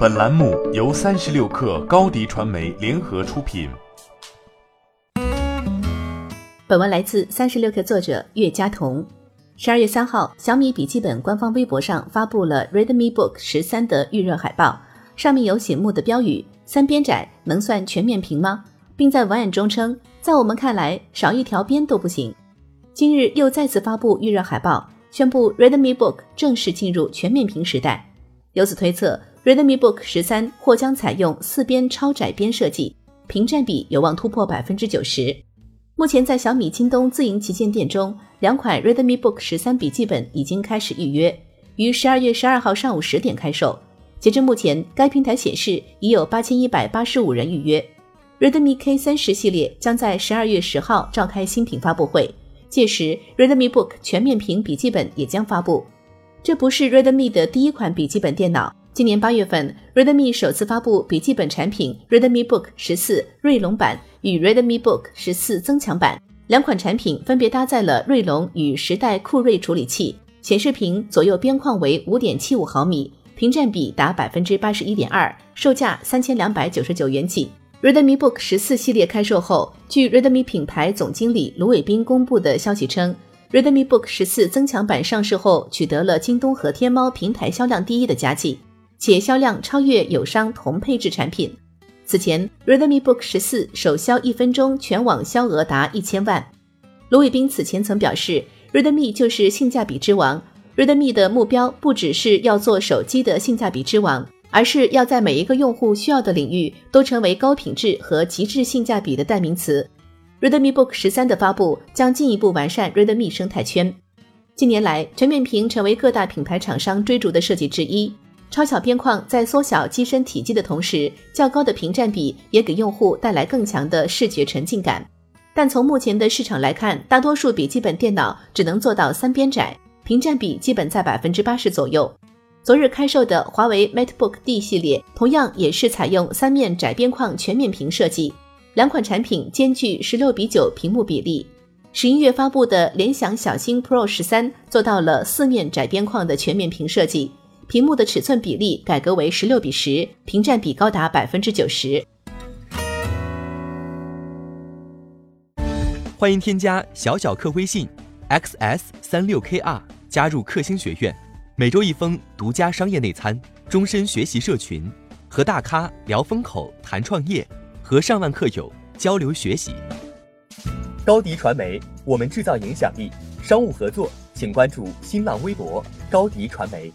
本栏目由三十六氪高低传媒联合出品。本文来自三十六氪作者岳佳彤。十二月三号，小米笔记本官方微博上发布了 Redmi Book 十三的预热海报，上面有醒目的标语：“三边窄能算全面屏吗？”并在文案中称：“在我们看来，少一条边都不行。”今日又再次发布预热海报，宣布 Redmi Book 正式进入全面屏时代。由此推测。Redmi Book 十三或将采用四边超窄边设计，屏占比有望突破百分之九十。目前在小米京东自营旗舰店中，两款 Redmi Book 十三笔记本已经开始预约，于十二月十二号上午十点开售。截至目前，该平台显示已有八千一百八十五人预约。Redmi K 三十系列将在十二月十号召开新品发布会，届时 Redmi Book 全面屏笔记本也将发布。这不是 Redmi 的第一款笔记本电脑。今年八月份，Redmi 首次发布笔记本产品 Redmi Book 十四锐龙版与 Redmi Book 十四增强版，两款产品分别搭载了锐龙与时代酷睿处理器，显示屏左右边框为五点七五毫米，屏占比达百分之八十一点二，售价三千两百九十九元起。Redmi Book 十四系列开售后，据 Redmi 品牌总经理卢伟斌公布的消息称，Redmi Book 十四增强版上市后，取得了京东和天猫平台销量第一的佳绩。且销量超越友商同配置产品。此前，Redmi Book 十四首销一分钟全网销额达一千万。卢伟斌此前曾表示，Redmi 就是性价比之王。Redmi 的目标不只是要做手机的性价比之王，而是要在每一个用户需要的领域都成为高品质和极致性价比的代名词。Redmi Book 十三的发布将进一步完善 Redmi 生态圈。近年来，全面屏成为各大品牌厂商追逐的设计之一。超小边框在缩小机身体积的同时，较高的屏占比也给用户带来更强的视觉沉浸感。但从目前的市场来看，大多数笔记本电脑只能做到三边窄，屏占比基本在百分之八十左右。昨日开售的华为 MateBook D 系列同样也是采用三面窄边框全面屏设计，两款产品兼具十六比九屏幕比例。十一月发布的联想小新 Pro 十三做到了四面窄边框的全面屏设计。屏幕的尺寸比例改革为十六比十，屏占比高达百分之九十。欢迎添加小小客微信 xs 三六 kr 加入克星学院，每周一封独家商业内参，终身学习社群，和大咖聊风口谈创业，和上万客友交流学习。高迪传媒，我们制造影响力。商务合作，请关注新浪微博高迪传媒。